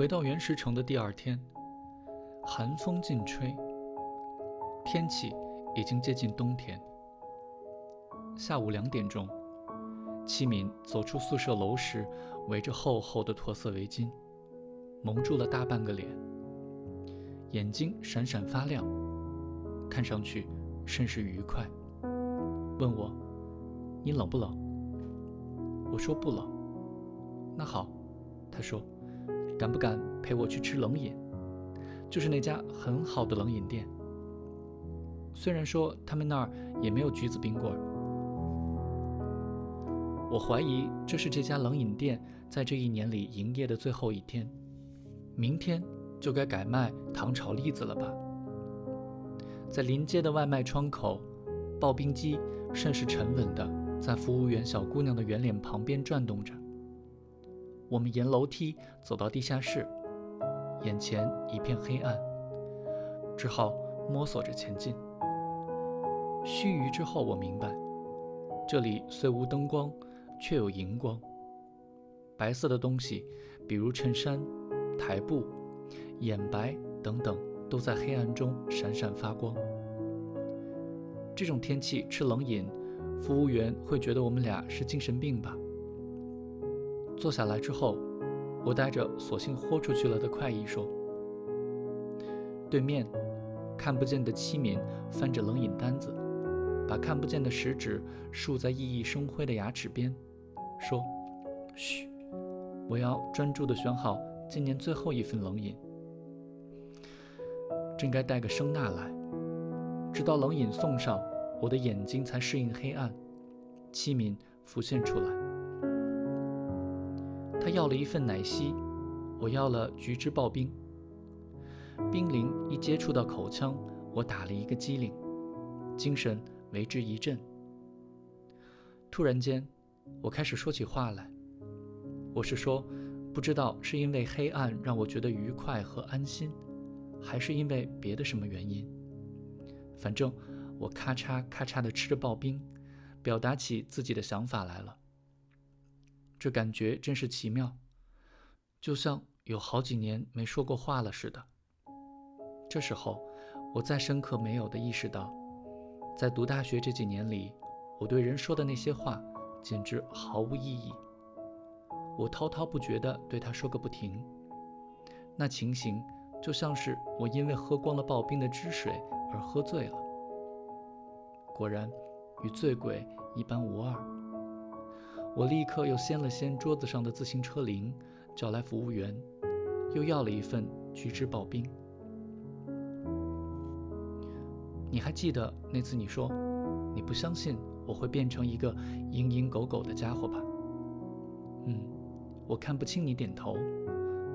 回到原石城的第二天，寒风劲吹，天气已经接近冬天。下午两点钟，七敏走出宿舍楼时，围着厚厚的驼色围巾，蒙住了大半个脸，眼睛闪闪发亮，看上去甚是愉快。问我：“你冷不冷？”我说：“不冷。”那好，他说。敢不敢陪我去吃冷饮？就是那家很好的冷饮店。虽然说他们那儿也没有橘子冰棍儿，我怀疑这是这家冷饮店在这一年里营业的最后一天。明天就该改卖糖炒栗子了吧？在临街的外卖窗口，刨冰机甚是沉稳地在服务员小姑娘的圆脸旁边转动着。我们沿楼梯走到地下室，眼前一片黑暗，只好摸索着前进。须臾之后，我明白，这里虽无灯光，却有荧光。白色的东西，比如衬衫、台布、眼白等等，都在黑暗中闪闪发光。这种天气吃冷饮，服务员会觉得我们俩是精神病吧？坐下来之后，我带着索性豁出去了的快意说：“对面，看不见的七敏翻着冷饮单子，把看不见的食指竖在熠熠生辉的牙齿边，说：‘嘘，我要专注地选好今年最后一份冷饮。’真该带个声呐来，直到冷饮送上，我的眼睛才适应黑暗，七敏浮现出来。”他要了一份奶昔，我要了橘汁刨冰。冰凌一接触到口腔，我打了一个激灵，精神为之一振。突然间，我开始说起话来。我是说，不知道是因为黑暗让我觉得愉快和安心，还是因为别的什么原因。反正我咔嚓咔嚓地吃着刨冰，表达起自己的想法来了。这感觉真是奇妙，就像有好几年没说过话了似的。这时候，我再深刻没有的意识到，在读大学这几年里，我对人说的那些话简直毫无意义。我滔滔不绝地对他说个不停，那情形就像是我因为喝光了刨冰的汁水而喝醉了。果然，与醉鬼一般无二。我立刻又掀了掀桌子上的自行车铃，叫来服务员，又要了一份橘汁刨冰。你还记得那次你说你不相信我会变成一个蝇营狗苟的家伙吧？嗯，我看不清你点头。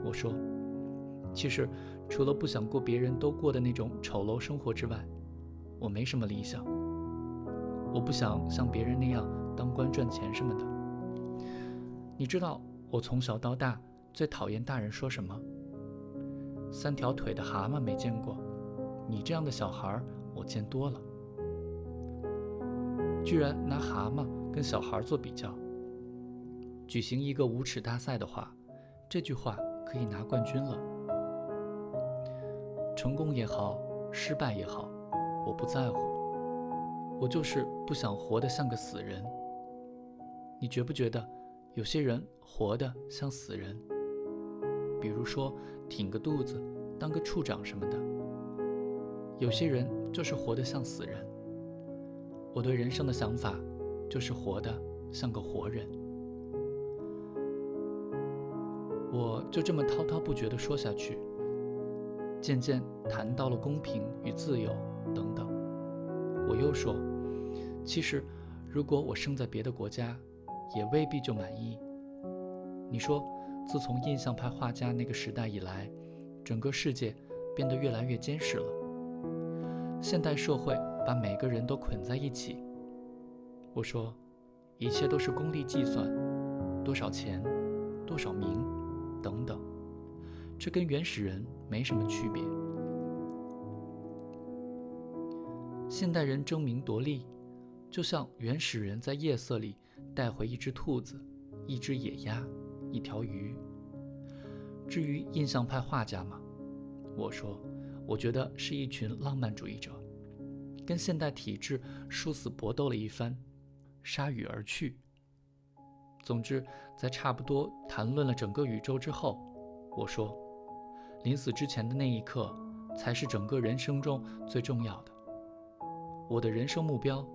我说，其实除了不想过别人都过的那种丑陋生活之外，我没什么理想。我不想像别人那样当官赚钱什么的。你知道我从小到大最讨厌大人说什么？三条腿的蛤蟆没见过，你这样的小孩我见多了。居然拿蛤蟆跟小孩做比较。举行一个无耻大赛的话，这句话可以拿冠军了。成功也好，失败也好，我不在乎。我就是不想活得像个死人。你觉不觉得？有些人活得像死人，比如说挺个肚子当个处长什么的。有些人就是活得像死人。我对人生的想法就是活得像个活人。我就这么滔滔不绝地说下去，渐渐谈到了公平与自由等等。我又说，其实如果我生在别的国家。也未必就满意。你说，自从印象派画家那个时代以来，整个世界变得越来越监视了。现代社会把每个人都捆在一起。我说，一切都是功利计算，多少钱，多少名，等等，这跟原始人没什么区别。现代人争名夺利，就像原始人在夜色里。带回一只兔子，一只野鸭，一条鱼。至于印象派画家吗？我说，我觉得是一群浪漫主义者，跟现代体制殊死搏斗了一番，铩羽而去。总之，在差不多谈论了整个宇宙之后，我说，临死之前的那一刻，才是整个人生中最重要的。我的人生目标，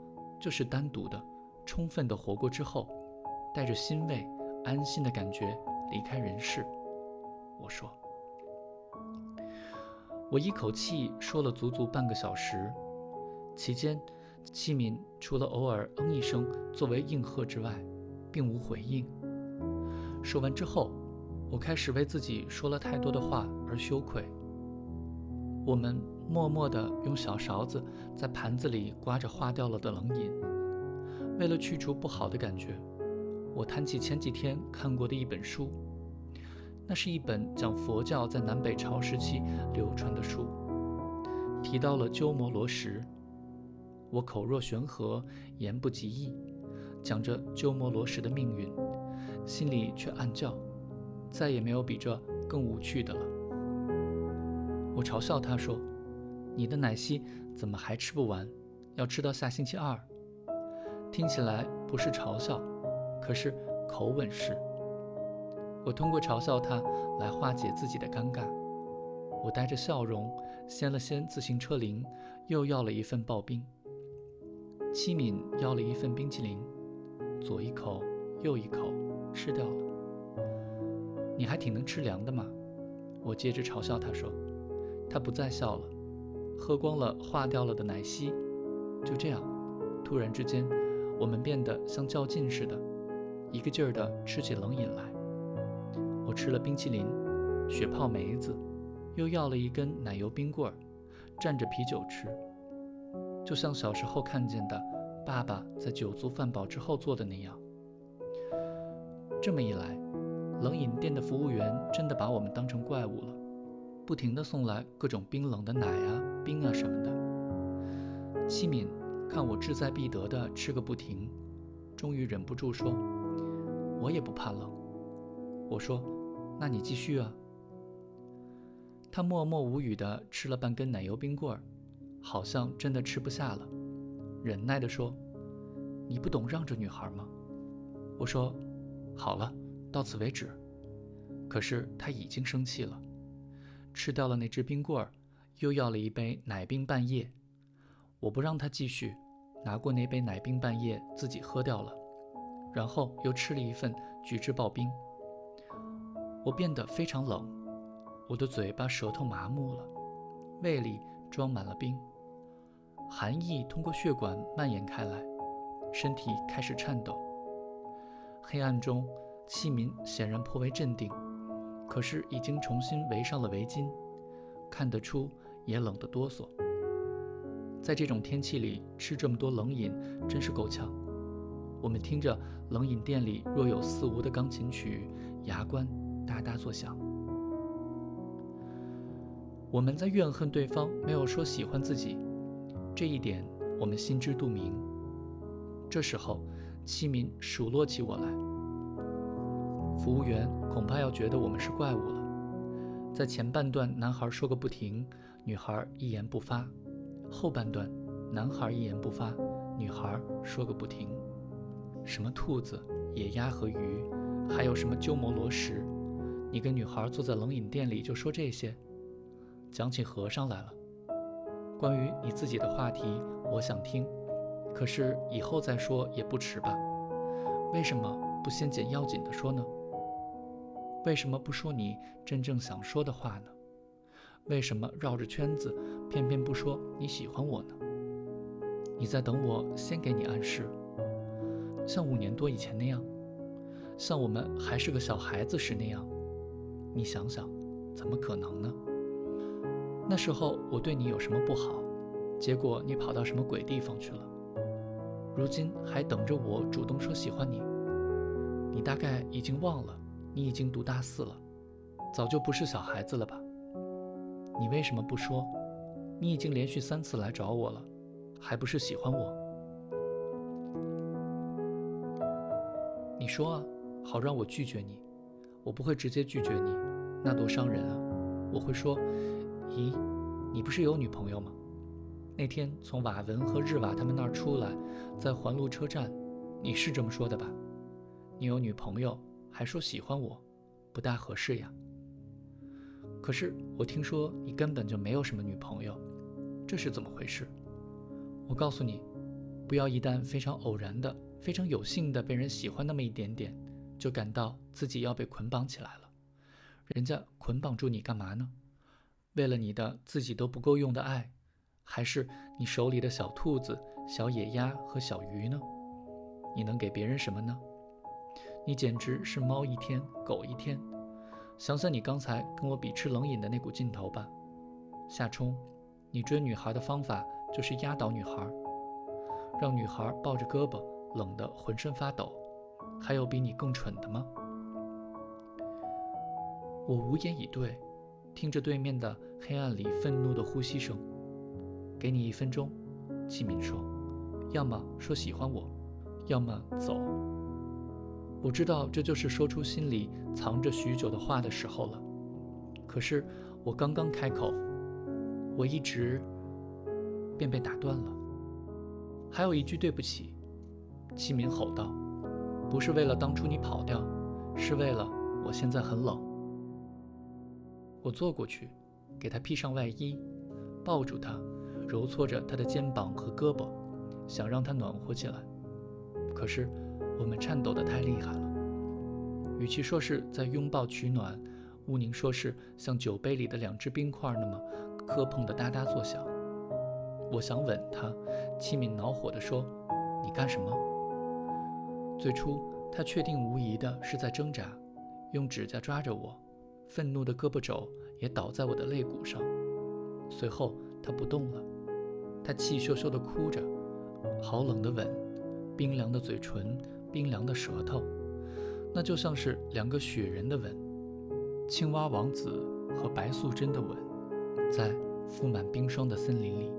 就是单独的、充分的活过之后，带着欣慰、安心的感觉离开人世。我说。我一口气说了足足半个小时，期间，器敏除了偶尔嗯一声作为应和之外，并无回应。说完之后，我开始为自己说了太多的话而羞愧。我们默默地用小勺子在盘子里刮着化掉了的冷饮。为了去除不好的感觉，我谈起前几天看过的一本书。那是一本讲佛教在南北朝时期流传的书，提到了鸠摩罗什。我口若悬河，言不及义，讲着鸠摩罗什的命运，心里却暗叫：再也没有比这更无趣的了。我嘲笑他说：“你的奶昔怎么还吃不完？要吃到下星期二。”听起来不是嘲笑，可是口吻是。我通过嘲笑他来化解自己的尴尬。我带着笑容掀了掀自行车铃，又要了一份刨冰。七敏要了一份冰淇淋，左一口右一口吃掉了。你还挺能吃凉的嘛？我接着嘲笑他说。他不再笑了，喝光了化掉了的奶昔。就这样，突然之间，我们变得像较劲似的，一个劲儿地吃起冷饮来。我吃了冰淇淋、雪泡梅子，又要了一根奶油冰棍儿，蘸着啤酒吃，就像小时候看见的爸爸在酒足饭饱之后做的那样。这么一来，冷饮店的服务员真的把我们当成怪物了，不停地送来各种冰冷的奶啊、冰啊什么的。西敏看我志在必得的吃个不停，终于忍不住说：“我也不怕冷。”我说。那你继续啊。他默默无语地吃了半根奶油冰棍儿，好像真的吃不下了，忍耐地说：“你不懂让着女孩吗？”我说：“好了，到此为止。”可是他已经生气了，吃掉了那只冰棍儿，又要了一杯奶冰半夜。我不让他继续，拿过那杯奶冰半夜自己喝掉了，然后又吃了一份橘汁刨冰。我变得非常冷，我的嘴巴、舌头麻木了，胃里装满了冰，寒意通过血管蔓延开来，身体开始颤抖。黑暗中，器皿显然颇为镇定，可是已经重新围上了围巾，看得出也冷得哆嗦。在这种天气里吃这么多冷饮，真是够呛。我们听着冷饮店里若有似无的钢琴曲，牙关。哒哒作响。我们在怨恨对方没有说喜欢自己，这一点我们心知肚明。这时候，器民数落起我来。服务员恐怕要觉得我们是怪物了。在前半段，男孩说个不停，女孩一言不发；后半段，男孩一言不发，女孩说个不停。什么兔子、野鸭和鱼，还有什么鸠摩罗什。你跟女孩坐在冷饮店里就说这些，讲起和尚来了。关于你自己的话题，我想听，可是以后再说也不迟吧？为什么不先捡要紧的说呢？为什么不说你真正想说的话呢？为什么绕着圈子，偏偏不说你喜欢我呢？你在等我先给你暗示，像五年多以前那样，像我们还是个小孩子时那样。你想想，怎么可能呢？那时候我对你有什么不好？结果你跑到什么鬼地方去了？如今还等着我主动说喜欢你？你大概已经忘了，你已经读大四了，早就不是小孩子了吧？你为什么不说？你已经连续三次来找我了，还不是喜欢我？你说啊，好让我拒绝你。我不会直接拒绝你，那多伤人啊！我会说：“咦，你不是有女朋友吗？那天从瓦文和日瓦他们那儿出来，在环路车站，你是这么说的吧？你有女朋友，还说喜欢我，不大合适呀。可是我听说你根本就没有什么女朋友，这是怎么回事？我告诉你，不要一旦非常偶然的、非常有幸的被人喜欢那么一点点，就感到自己要被捆绑起来了。”人家捆绑住你干嘛呢？为了你的自己都不够用的爱，还是你手里的小兔子、小野鸭和小鱼呢？你能给别人什么呢？你简直是猫一天，狗一天。想想你刚才跟我比吃冷饮的那股劲头吧，夏冲，你追女孩的方法就是压倒女孩，让女孩抱着胳膊，冷得浑身发抖。还有比你更蠢的吗？我无言以对，听着对面的黑暗里愤怒的呼吸声。给你一分钟，季敏说，要么说喜欢我，要么走。我知道这就是说出心里藏着许久的话的时候了。可是我刚刚开口，我一直便被打断了。还有一句对不起，齐敏吼道，不是为了当初你跑掉，是为了我现在很冷。我坐过去，给他披上外衣，抱住他，揉搓着他的肩膀和胳膊，想让他暖和起来。可是我们颤抖得太厉害了，与其说是在拥抱取暖，乌宁说是像酒杯里的两只冰块那么磕碰的哒哒作响。我想吻他，气敏恼火地说：“你干什么？”最初他确定无疑的是在挣扎，用指甲抓着我。愤怒的胳膊肘也倒在我的肋骨上，随后他不动了，他气咻咻地哭着，好冷的吻，冰凉的嘴唇，冰凉的舌头，那就像是两个雪人的吻，青蛙王子和白素贞的吻，在覆满冰霜的森林里。